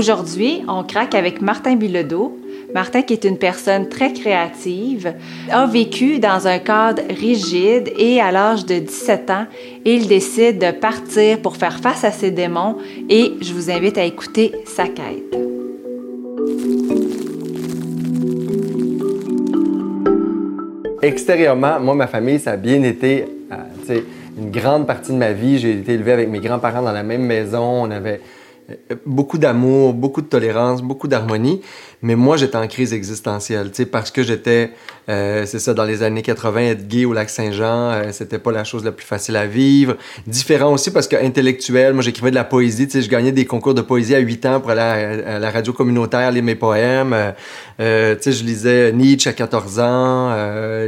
Aujourd'hui, on craque avec Martin Bilodeau. Martin, qui est une personne très créative, a vécu dans un cadre rigide et à l'âge de 17 ans, il décide de partir pour faire face à ses démons et je vous invite à écouter sa quête. Extérieurement, moi, ma famille, ça a bien été. Euh, une grande partie de ma vie, j'ai été élevé avec mes grands-parents dans la même maison. On avait beaucoup d'amour, beaucoup de tolérance, beaucoup d'harmonie. Mais moi, j'étais en crise existentielle, tu sais, parce que j'étais, euh, c'est ça, dans les années 80, être gay au lac Saint-Jean, euh, c'était pas la chose la plus facile à vivre. Différent aussi parce que intellectuel, moi, j'écrivais de la poésie, tu sais, je gagnais des concours de poésie à 8 ans pour aller à, la radio communautaire lire mes poèmes. Euh, tu sais, je lisais Nietzsche à 14 ans,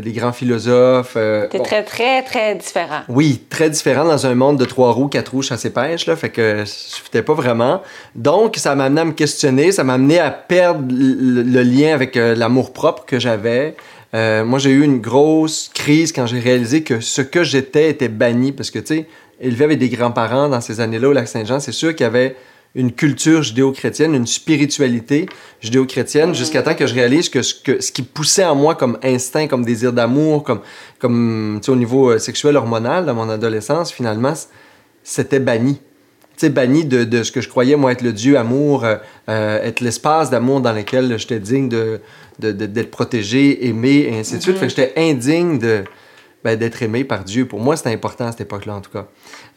les grands philosophes. T'es très, très, très différent. Oui, très différent dans un monde de trois roues, quatre roues, chasse et pêche, là, fait que je fitais pas vraiment. Donc, ça m'a amené à me questionner, ça m'a amené à perdre le, lien avec euh, l'amour propre que j'avais. Euh, moi, j'ai eu une grosse crise quand j'ai réalisé que ce que j'étais était banni. Parce que, tu sais, élevé avec des grands-parents dans ces années-là au Lac-Saint-Jean, c'est sûr qu'il y avait une culture judéo-chrétienne, une spiritualité judéo-chrétienne, jusqu'à temps que je réalise que ce, que ce qui poussait en moi comme instinct, comme désir d'amour, comme, comme au niveau euh, sexuel hormonal dans mon adolescence, finalement, c'était banni banni de, de, ce que je croyais, moi, être le Dieu amour, euh, être l'espace d'amour dans lequel j'étais digne de, d'être protégé, aimé, et ainsi de suite. Fait que j'étais indigne de, ben, d'être aimé par Dieu. Pour moi, c'était important à cette époque-là, en tout cas.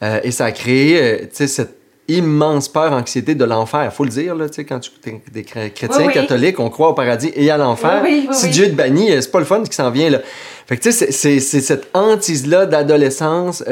Euh, et ça a créé, cette immense peur, anxiété de l'enfer. faut le dire, là, quand tu es des chrétiens catholiques, on croit au paradis et à l'enfer. si Dieu te bannit, c'est pas le fun qui s'en vient, là. Fait que, c'est, cette hantise-là d'adolescence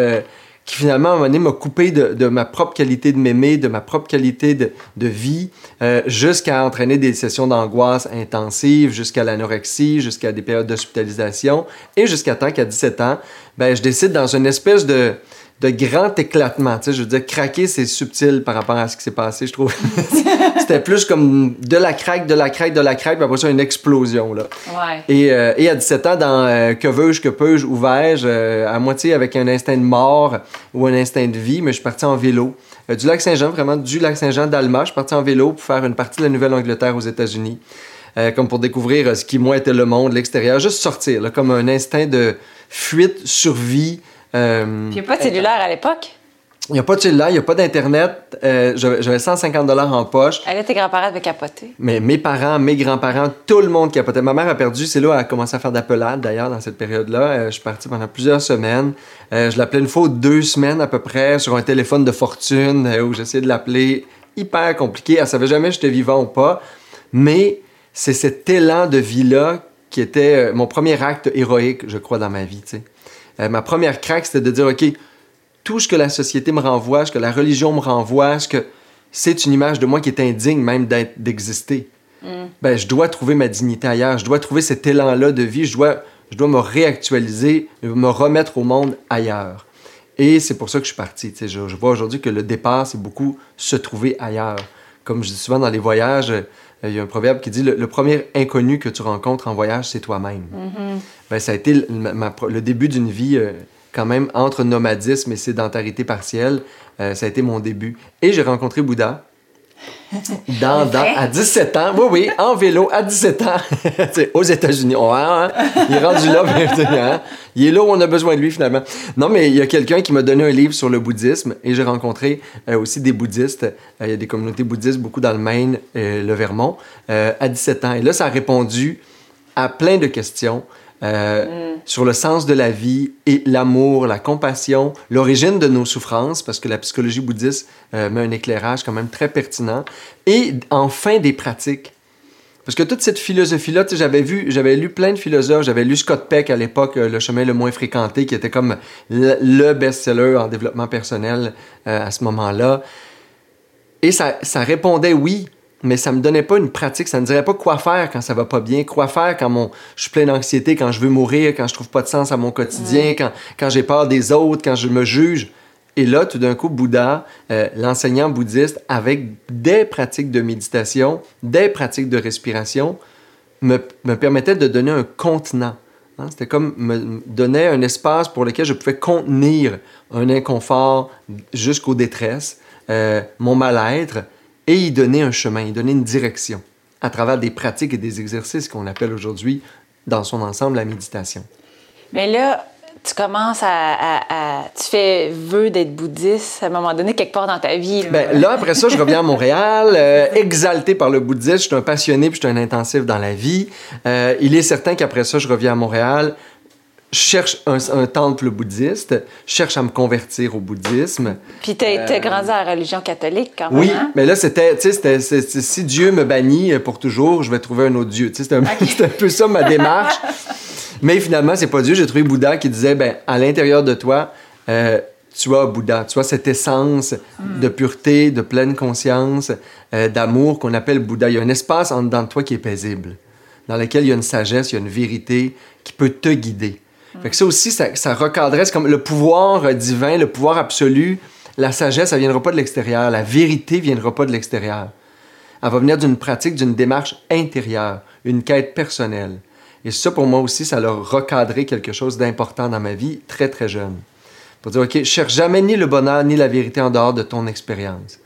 qui finalement, à un moment donné, m'a coupé de, ma propre qualité de m'aimer, de ma propre qualité de, de vie, euh, jusqu'à entraîner des sessions d'angoisse intensives, jusqu'à l'anorexie, jusqu'à des périodes d'hospitalisation, et jusqu'à temps qu'à 17 ans, ben, je décide dans une espèce de de grand éclatement. Tu sais, je veux dire, craquer, c'est subtil par rapport à ce qui s'est passé, je trouve. C'était plus comme de la craque, de la craque, de la craque, puis après ça, une explosion. Là. Ouais. Et, euh, et à 17 ans, dans euh, Que veux-je, que peux-je, où vais-je, euh, à moitié avec un instinct de mort ou un instinct de vie, mais je suis parti en vélo. du lac Saint-Jean, vraiment du lac Saint-Jean d'Alma, je suis parti en vélo pour faire une partie de la Nouvelle-Angleterre aux États-Unis. comme pour découvrir ce qui, moi, était le monde, l'extérieur. Juste sortir, là, comme un instinct de fuite, survie, euh, il n'y a pas de cellulaire à l'époque? Il n'y a pas de cellulaire, il n'y a pas d'Internet. Euh, j'avais 150 dollars en poche. Elle, tes grands-parents avaient capoté. Mais mes parents, mes grands-parents, tout le monde capotait. Ma mère a perdu, c'est là elle a commencé à faire d'appelades d'ailleurs dans cette période-là. Euh, je suis parti pendant plusieurs semaines. je l'appelais une fois deux semaines à peu près sur un téléphone de fortune où j'essayais de l'appeler. Hyper compliqué. Elle savait jamais si j'étais vivant ou pas. Mais c'est cet élan de vie-là qui était mon premier acte héroïque, je crois, dans ma vie. sais. Euh, ma première craque, c'était de dire, OK, tout ce que la société me renvoie, ce que la religion me renvoie, ce que c'est une image de moi qui est indigne même d'exister. Mm. Ben, je dois trouver ma dignité ailleurs, je dois trouver cet élan-là de vie, je dois, je dois me réactualiser, me remettre au monde ailleurs. Et c'est pour ça que je suis parti. Je, je vois aujourd'hui que le départ, c'est beaucoup se trouver ailleurs. Comme je dis souvent dans les voyages, il y a un proverbe qui dit le, premier inconnu que tu rencontres en voyage, c'est toi-même. Mm-hmm. ben, ça a été le, début d'une vie euh, quand même entre nomadisme et sédentarité partielle. Euh, ça a été mon début. Et j'ai rencontré Bouddha. Dans, dans, à 17 ans, oui, oui, en vélo, à 17 ans, aux États-Unis. hein, il est rendu là, hein, il est là où on a besoin de lui finalement. Non, mais il y a quelqu'un qui m'a donné un livre sur le bouddhisme et j'ai rencontré euh, aussi des bouddhistes. Euh, il y a des communautés bouddhistes, beaucoup dans le Maine, et le Vermont, à 17 ans. Et là, ça a répondu à plein de questions. Euh, mm. sur le sens de la vie et l'amour, la compassion, l'origine de nos souffrances, parce que la psychologie bouddhiste euh, met un éclairage quand même très pertinent, et enfin des pratiques. Parce que toute cette philosophie-là, j'avais vu, j'avais lu plein de philosophes, j'avais lu Scott Peck à l'époque, euh, Le chemin le moins fréquenté, qui était comme le, best-seller en développement personnel à ce moment-là. Et ça, ça répondait oui mais ça me donnait pas une pratique, ça me dirait pas quoi faire quand ça va pas bien, quoi faire quand mon, je suis plein d'anxiété, quand je veux mourir, quand je trouve pas de sens à mon quotidien, quand, quand j'ai peur des autres, quand je me juge. Et là, tout d'un coup, Bouddha, euh, l'enseignant bouddhiste, avec des pratiques de méditation, des pratiques de respiration, me, me permettait de donner un contenant. Hein. C'était comme me donner un espace pour lequel je pouvais contenir un inconfort jusqu'aux détresses, euh, mon mal-être, et y donner un chemin, y donner une direction à travers des pratiques et des exercices qu'on appelle aujourd'hui, dans son ensemble, la méditation. Mais là, tu commences à, tu fais vœu d'être bouddhiste à un moment donné quelque part dans ta vie. Là, ben, là après ça, je reviens à Montréal, euh, exalté par le bouddhisme. Je suis un passionné puis je suis un intensif dans la vie. Euh, il est certain qu'après ça, je reviens à Montréal. Cherche un, temple bouddhiste, cherche à me convertir au bouddhisme. Puis tu as, grandi à la religion catholique quand même. Oui, hein? mais là, c'était, tu sais, si Dieu me bannit pour toujours, je vais trouver un autre Dieu. Tu sais, c'était un, un, peu ça ma démarche. Mais finalement, c'est pas Dieu. J'ai trouvé Bouddha qui disait, ben, à l'intérieur de toi, euh, tu as Bouddha, tu as cette essence de pureté, de pleine conscience, euh, d'amour qu'on appelle Bouddha. Il y a un espace en dedans de toi qui est paisible, dans lequel il y a une sagesse, il y a une vérité qui peut te guider. Fait que ça aussi, ça, ça recadrait, comme le pouvoir divin, le pouvoir absolu. La sagesse, ça viendra pas de l'extérieur. La vérité viendra pas de l'extérieur. Elle va venir d'une pratique, d'une démarche intérieure, une quête personnelle. Et ça, pour moi aussi, ça a recadré quelque chose d'important dans ma vie, très, très jeune. Pour dire, OK, cherche jamais ni le bonheur ni la vérité en dehors de ton expérience.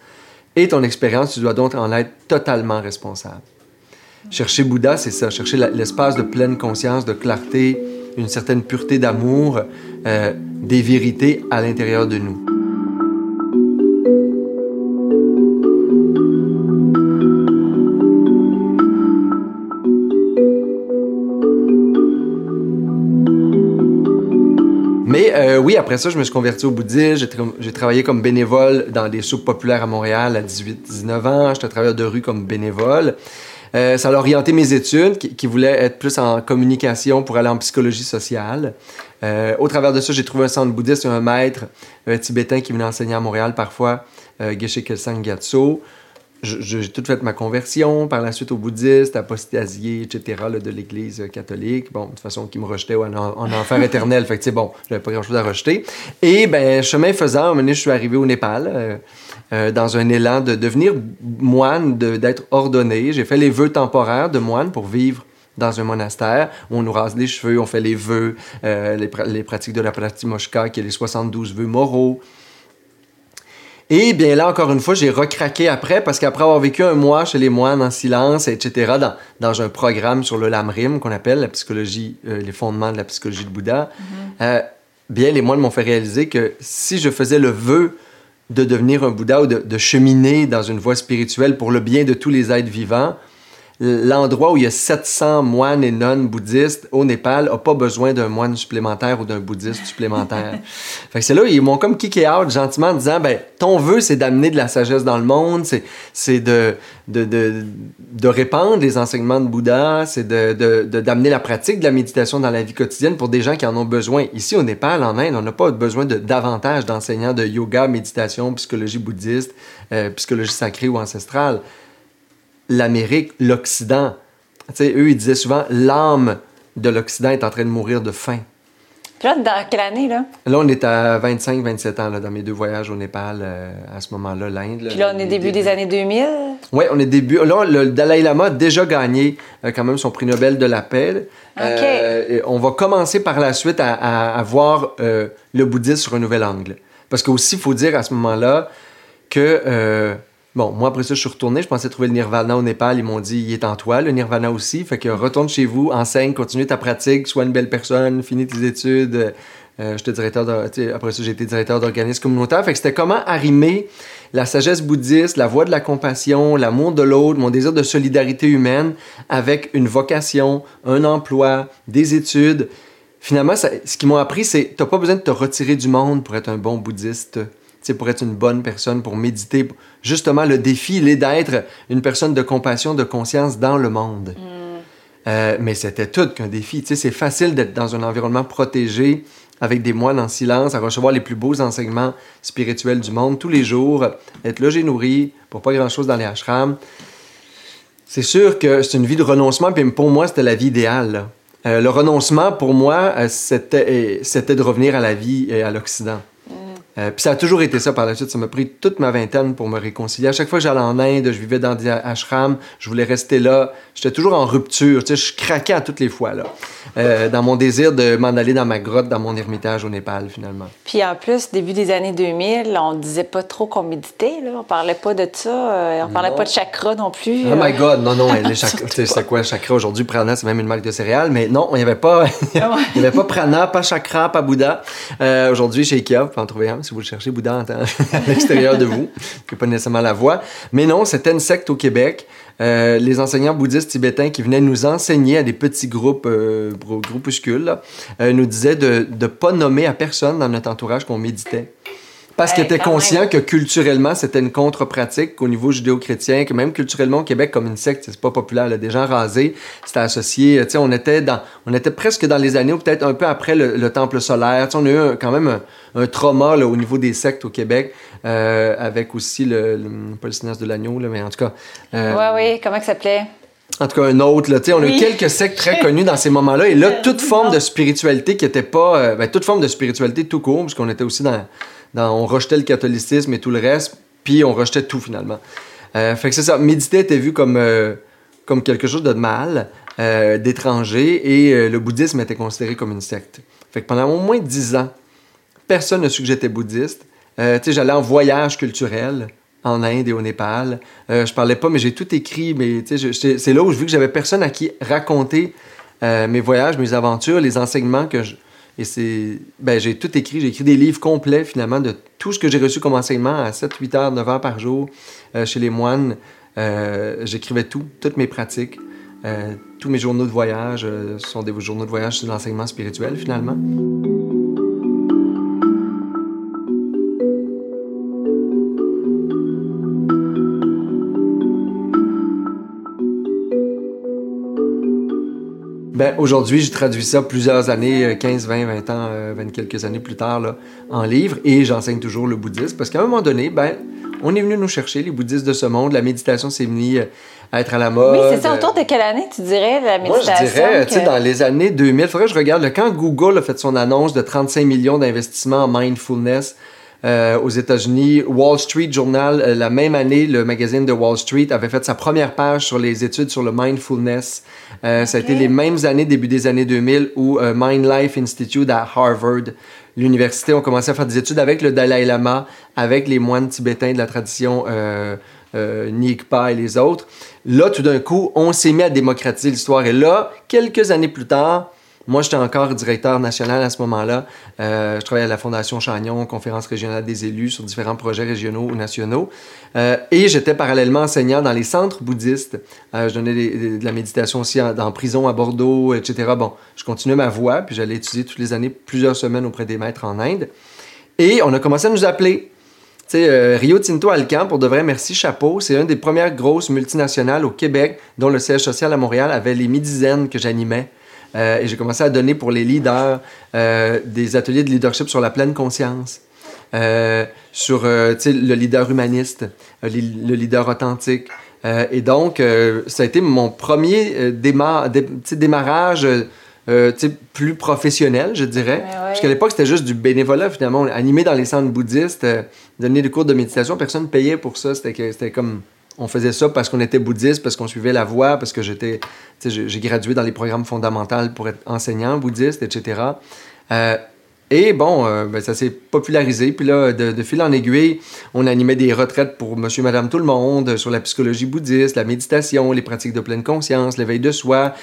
Et ton expérience, tu dois donc en être totalement responsable. Chercher Bouddha, c'est ça, chercher l'espace de pleine conscience, de clarté, une certaine pureté d'amour, euh, des vérités à l'intérieur de nous. Euh, oui, après ça, je me suis converti au bouddhisme. J'ai, travaillé comme bénévole dans des soupes populaires à Montréal à 18-19 ans. J'étais travailleur de rue comme bénévole. Euh, ça a orienté mes études, qui, voulaient être plus en communication pour aller en psychologie sociale. Euh, au travers de ça, j'ai trouvé un centre bouddhiste, un maître tibétain qui venait enseigner à Montréal parfois, Geshe Kelsang Gyatso j'ai tout fait ma conversion, par la suite au bouddhiste, apostasié, etc., de l'Église catholique. Bon, de toute façon, qui me rejetait en, en enfer éternel. Fait que, c'est bon, j'avais pas grand-chose à rejeter. Et, ben, chemin faisant, un je suis arrivé au Népal, euh, euh, dans un élan de devenir moine, d'être ordonné. J'ai fait les vœux temporaires de moine pour vivre dans un monastère où on nous rase les cheveux, on fait les vœux, euh, les, les, pratiques de la Pratimoshka, qui est les 72 vœux moraux. Et bien là, encore une fois, j'ai recraqué après parce qu'après avoir vécu un mois chez les moines en silence, etc., dans, dans un programme sur le Lamrim qu'on appelle la psychologie, euh, les fondements de la psychologie de Bouddha, mm-hmm. euh, bien les moines m'ont fait réaliser que si je faisais le vœu de devenir un Bouddha ou de, de cheminer dans une voie spirituelle pour le bien de tous les êtres vivants, l'endroit où il y a 700 moines et nonnes bouddhistes au Népal n'a pas besoin d'un moine supplémentaire ou d'un bouddhiste supplémentaire. fait que c'est là, ils m'ont comme kické out gentiment en disant, ben, ton vœu, c'est d'amener de la sagesse dans le monde, c'est, c'est de, de, de, de, répandre les enseignements de Bouddha, c'est de, de, d'amener la pratique de la méditation dans la vie quotidienne pour des gens qui en ont besoin. Ici, au Népal, en Inde, on n'a pas besoin de davantage d'enseignants de yoga, méditation, psychologie bouddhiste, euh, psychologie sacrée ou ancestrale l'Amérique, l'Occident. eux, ils disaient souvent l'âme de l'Occident est en train de mourir de faim. Puis là, dans quelle année, là? Là, on est à 25-27 ans, là, dans mes deux voyages au Népal, euh, à ce moment-là, l'Inde. Puis là, on est début des années 2000? Oui, on est début... Là, le Dalai Lama a déjà gagné euh, quand même son prix Nobel de la paix. OK. Euh, on va commencer par la suite à, à voir le bouddhisme sur un nouvel angle. Parce qu'aussi, il faut dire à ce moment-là que Bon, moi, après ça, je suis retourné. Je pensais trouver le nirvana au Népal. Ils m'ont dit, il est en toi, le nirvana aussi. Fait que retourne chez vous, enseigne, continue ta pratique, sois une belle personne, finis tes études. Euh, j'étais directeur après ça, j'ai été directeur d'organisme communautaire. Fait que c'était comment arrimer la sagesse bouddhiste, la voie de la compassion, l'amour de l'autre, mon désir de solidarité humaine avec une vocation, un emploi, des études. Finalement, ce qu'ils m'ont appris, c'est t'as pas besoin de te retirer du monde pour être un bon bouddhiste pour être une bonne personne, pour méditer. Justement, le défi, il est d'être une personne de compassion, de conscience dans le monde. Mm. Euh, mais c'était tout qu'un défi. C'est facile d'être dans un environnement protégé, avec des moines en silence, à recevoir les plus beaux enseignements spirituels du monde tous les jours, être logé, nourri, pour pas grand-chose dans les ashrams. C'est sûr que c'est une vie de renoncement, puis pour moi, c'était la vie idéale. Euh, le renoncement, pour moi, euh, c'était de revenir à la vie et à l'Occident. Euh, puis ça a toujours été ça par la suite. Ça m'a pris toute ma vingtaine pour me réconcilier. À chaque fois que j'allais en Inde, je vivais dans des ashrams, je voulais rester là. J'étais toujours en rupture. Tu sais, je craquais à toutes les fois, là. Euh, dans mon désir de m'en aller dans ma grotte, dans mon ermitage au Népal, finalement. Puis en plus, début des années 2000, on disait pas trop qu'on méditait, là. On parlait pas de ça. Euh, on parlait pas de chakra non plus. Oh my God, non, non. les chakras, c'est quoi, chakra aujourd'hui? Prana, c'est même une marque de céréales. Mais non, il n'y avait pas, il y avait pas prana, pas chakra, pas Bouddha. aujourd'hui, chez Ikea, vous pouvez en trouver un si vous le cherchez, Bouddha à l'extérieur de vous, qui pas nécessairement la voix. Mais non, c'était une secte au Québec. Euh, les enseignants bouddhistes tibétains qui venaient nous enseigner à des petits groupes, euh, groupuscules, euh, nous disaient de ne pas nommer à personne dans notre entourage qu'on méditait. Parce qu'ils étaient conscients que culturellement, c'était une contre-pratique qu'au niveau judéo-chrétien, que même culturellement au Québec, comme une secte, c'est pas populaire. Là, des gens rasés, c'était associé. Tu sais, on était dans, on était presque dans les années ou peut-être un peu après le, temple solaire. Tu sais, on a eu quand même un, trauma là, au niveau des sectes au Québec, euh, avec aussi le, le, pas le de l'agneau, mais en tout cas. Euh, ouais, oui, comment ça s'appelait? En tout cas, un autre, là, sais, on a eu quelques sectes très connus dans ces moments-là. Et là, toute forme de spiritualité qui était pas. Euh, ben, toute forme de spiritualité tout court, parce qu'on était aussi dans on rejetait le catholicisme et tout le reste, puis on rejetait tout finalement. Euh, fait que c'est ça. Méditer était vu comme, euh, comme quelque chose de mal, euh, d'étranger, et le bouddhisme était considéré comme une secte. Fait que pendant au moins dix ans, personne n'a su que j'étais bouddhiste. j'allais en voyage culturel en Inde et au Népal. je parlais pas, mais j'ai tout écrit. Mais c'est là où je vu que j'avais personne à qui raconter mes voyages, mes aventures, les enseignements que je, et c'est. Ben, j'ai tout écrit. J'ai écrit des livres complets, finalement, de tout ce que j'ai reçu comme enseignement à 7, 8 heures, 9 heures par jour euh, chez les moines. Euh, j'écrivais tout, toutes mes pratiques. Euh, tous mes journaux de voyage sont des journaux de voyage sur l'enseignement spirituel, finalement. Ben, aujourd'hui, j'ai traduit ça plusieurs années, 15, 20, 20 ans, 20 quelques années plus tard, là, en livre, et j'enseigne toujours le bouddhisme, parce qu'à un moment donné, ben, on est venu nous chercher, les bouddhistes de ce monde, la méditation s'est mise à être à la mode. Oui, c'est ça. Autour de quelle année, tu dirais, la méditation? Moi, je dirais, tu sais, dans les années 2000, il faudrait que je regarde, quand Google a fait son annonce de 35 millions d'investissements en mindfulness, euh, aux États-Unis. Wall Street Journal, euh, la même année, le magazine de Wall Street avait fait sa première page sur les études sur le mindfulness. Euh, Ça a été les mêmes années, début des années 2000, où Mind Life Institute à Harvard, l'université, ont commencé à faire des études avec le Dalai Lama, avec les moines tibétains de la tradition euh, et les autres. Là, tout d'un coup, on s'est mis à démocratiser l'histoire. Et là, quelques années plus tard, moi, j'étais encore directeur national à ce moment-là. Euh, je travaillais à la Fondation Chagnon, conférence régionale des élus sur différents projets régionaux ou nationaux. Euh, et j'étais parallèlement enseignant dans les centres bouddhistes. Euh, je donnais de la méditation aussi en, dans prison à Bordeaux, etc. Bon, je continuais ma voie, puis j'allais étudier toutes les années plusieurs semaines auprès des maîtres en Inde. Et on a commencé à nous appeler. Tu sais, Rio Tinto Alcan, pour de vrai, merci, chapeau. C'est une des premières grosses multinationales au Québec dont le siège social à Montréal avait les midi-dizaines que j'animais. Euh, et j'ai commencé à donner pour les leaders euh, des ateliers de leadership sur la pleine conscience, euh, sur le leader humaniste, le leader authentique. et donc, ça a été mon premier démarrage plus professionnel, je dirais. Parce qu'à l'époque, c'était juste du bénévolat, finalement. Animé dans les centres bouddhistes, donner des cours de méditation, personne ne payait pour ça. C'était comme on faisait ça parce qu'on était bouddhiste, parce qu'on suivait la voie, parce que j'étais, j'ai gradué dans les programmes fondamentaux pour être enseignant bouddhiste, etc. Euh, et bon, euh, ben, ça s'est popularisé. Puis là, de, fil en aiguille, on animait des retraites pour monsieur, madame, tout le monde sur la psychologie bouddhiste, la méditation, les pratiques de pleine conscience, l'éveil de soi,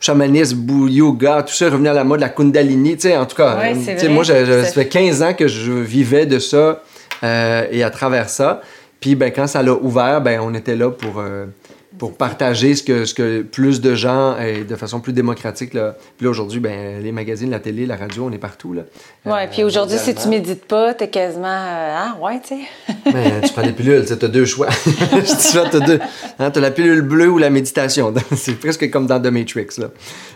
chamanisme, yoga, tout ça revenu à la mode, la kundalini. Tu sais, en tout cas, moi, ça fait 15 ans que je vivais de ça euh, et à travers ça. Puis ben, quand ça l'a ouvert, ben, on était là pour, euh, pour partager ce que, ce que plus de gens, et de façon plus démocratique. Là. Puis là, aujourd'hui, ben, les magazines, la télé, la radio, on est partout. Là. Ouais, puis aujourd'hui, si tu médites pas, t'es quasiment. Euh, ah, ouais, tu sais. ben, tu prends des pilules, tu as deux choix. tu as, deux, hein, as la pilule bleue ou la méditation. c'est presque comme dans The Matrix. Là.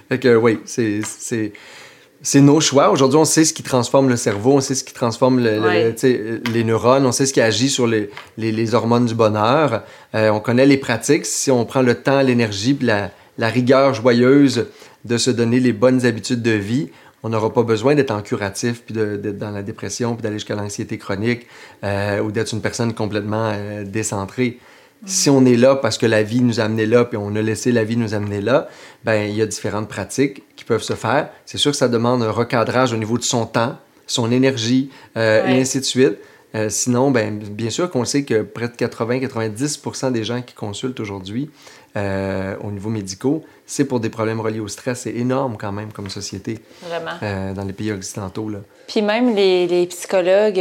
Fait que oui, c'est c'est nos choix. Aujourd'hui, on sait ce qui transforme le cerveau, on sait ce qui transforme les neurones, on sait ce qui agit sur les, les, hormones du bonheur. Euh, on connaît les pratiques. Si on prend le temps, l'énergie, la, la rigueur joyeuse de se donner les bonnes habitudes de vie, on n'aura pas besoin d'être en curatif, puis d'être dans la dépression, puis d'aller jusqu'à l'anxiété chronique, euh, ou d'être une personne complètement euh, décentrée. Si on est là parce que la vie nous a amené là, puis on a laissé la vie nous amener là, ben il y a différentes pratiques qui peuvent se faire. C'est sûr que ça demande un recadrage au niveau de son temps, son énergie, euh, et ainsi de suite. Euh, sinon, ben, bien sûr qu'on sait que près de 80-90% des gens qui consultent aujourd'hui euh, au niveau médicaux, c'est pour des problèmes reliés au stress. C'est énorme quand même comme société. Vraiment. Dans les pays occidentaux. Là. Puis même les, les psychologues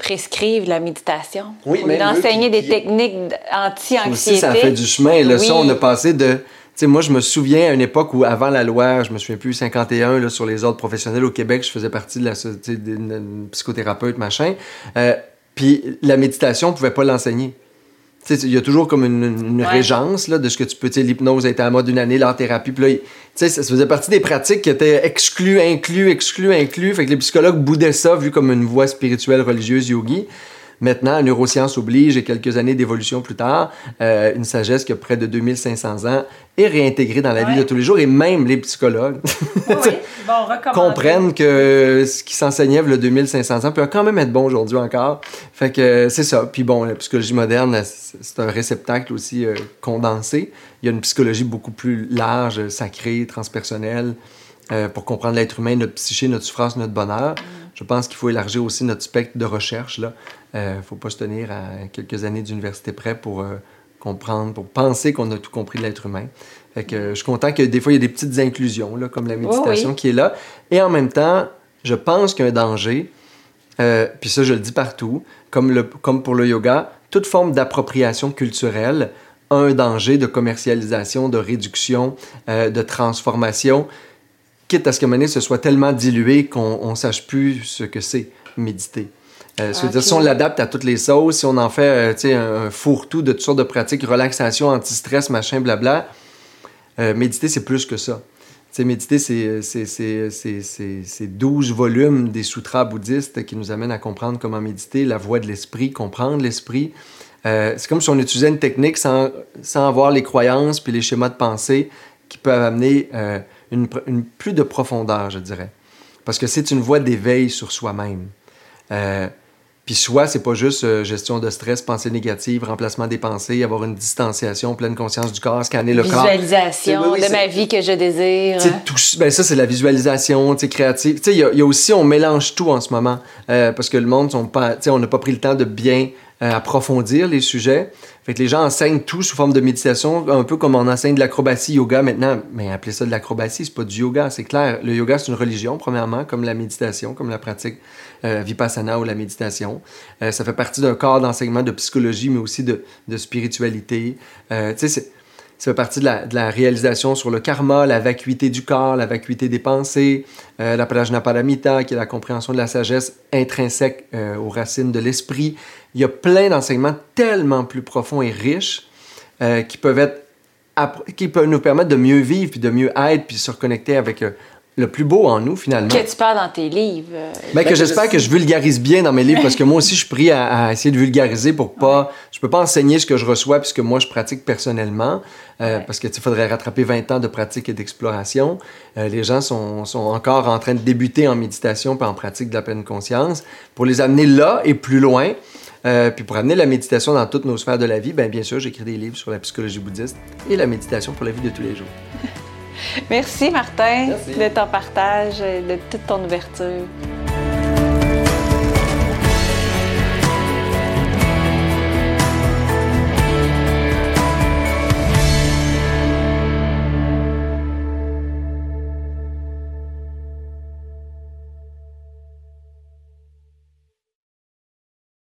prescrivent la méditation. Oui, eux d'enseigner des qui- techniques Ça anti-anxiété. aussi, ça fait du chemin. Là, ça, Oui. on a passé de... Tu sais, moi, je me souviens à une époque où, avant la loi, je me souviens plus, 51, là, sur les ordres professionnels au Québec, je faisais partie de la société d'une psychothérapeute, machin. Euh, puis la méditation, on pouvait pas l'enseigner. Il y a toujours comme une, une Ouais. régence là, de ce que tu peux. L'hypnose à la mode une année, l'art-thérapie. Puis là, il- tu sais, ça, ça faisait partie des pratiques qui étaient exclues, inclus, exclus, inclus. Fait que les psychologues boudaient ça, vu comme une voie spirituelle, religieuse, yogi. Maintenant, la neuroscience oblige, et quelques années d'évolution plus tard, euh, une sagesse qui a près de 2500 ans est réintégrée dans la vie de tous les jours. Et même les psychologues Oui, bon, recommander. comprennent que ce qui s'enseignait a 2500 ans peut quand même être bon aujourd'hui encore. Fait que euh, c'est ça. Puis bon, la psychologie moderne, c'est un réceptacle aussi euh, condensé. Il y a une psychologie beaucoup plus large, sacrée, transpersonnelle, euh, pour comprendre l'être humain, notre psyché, notre souffrance, notre bonheur. Je pense qu'il faut élargir aussi notre spectre de recherche. Il ne faut pas se tenir à quelques années d'université près pour euh, comprendre, pour penser qu'on a tout compris de l'être humain. Fait que, euh, je suis content que des fois, il y a des petites inclusions, là, comme la méditation oui. qui est là. Et en même temps, je pense qu'il y a un danger, euh, puis ça, je le dis partout, comme, le, comme pour le yoga, toute forme d'appropriation culturelle a un danger de commercialisation, de réduction, euh, de transformation, quitte à ce que donné, ce soit tellement dilué qu'on ne sache plus ce que c'est méditer. Euh, veut dire, si on l'adapte à toutes les sauces, si on en fait euh, tu sais, un, fourre-tout de toutes sortes de pratiques, relaxation, anti-stress, machin, blabla, euh, méditer, c'est plus que ça. Tu sais, méditer, c'est- c'est- c'est c'est- c'est- c'est 12 volumes des sutras bouddhistes qui nous amènent à comprendre comment méditer, la voie de l'esprit, comprendre l'esprit. Euh, c'est comme si on utilisait une technique sans, sans avoir les croyances puis les schémas de pensée qui peuvent amener euh, une, plus de profondeur, je dirais. Parce que c'est une voie d'éveil sur soi-même. Euh, puis soi, c'est pas juste euh, gestion de stress, pensée négative, remplacement des pensées, avoir une distanciation, pleine conscience du corps, scanner le corps. Visualisation Oui, oui, de ma vie que je désire. Tout, ben ça, c'est la visualisation tu sais, créative. Tu sais, Il y, a- il y a aussi, on mélange tout en ce moment. euh, parce que le monde, sont pas, tu sais, on n'a pas pris le temps de bien euh, approfondir les sujets. Fait que les gens enseignent tout sous forme de méditation, un peu comme on enseigne de l'acrobatie, yoga maintenant. Mais appeler ça de l'acrobatie, c'est pas du yoga, c'est clair. Le yoga, c'est une religion, premièrement, comme la méditation, comme la pratique euh, vipassana ou la méditation. Euh, ça fait partie d'un corps d'enseignement de psychologie, mais aussi de, de spiritualité. Euh, tu sais, ça fait partie de la, réalisation sur le karma, la vacuité du corps, la vacuité des pensées, euh, la prajnaparamita, qui est la compréhension de la sagesse intrinsèque euh, aux racines de l'esprit. Il y a plein d'enseignements tellement plus profonds et riches euh, qui peuvent être qui peuvent nous permettre de mieux vivre, puis de mieux être, puis se reconnecter avec euh, le plus beau en nous, finalement. Que tu parles dans tes livres. euh, Ben, que Ben, j'espère je- que je vulgarise bien dans mes livres parce que moi aussi je suis pris à, à essayer de vulgariser pour pas je peux pas enseigner ce que je reçois puisque moi je pratique personnellement euh, Ouais. parce que il faudrait rattraper 20 ans de pratique et d'exploration Euh, les gens sont, sont encore en train de débuter en méditation puis en pratique de la pleine conscience pour les amener là et plus loin euh, puis pour amener la méditation dans toutes nos sphères de la vie, ben bien sûr, j'écris des livres sur la psychologie bouddhiste et la méditation pour la vie de tous les jours. Merci, Martin, Merci. de ton partage, de toute ton ouverture.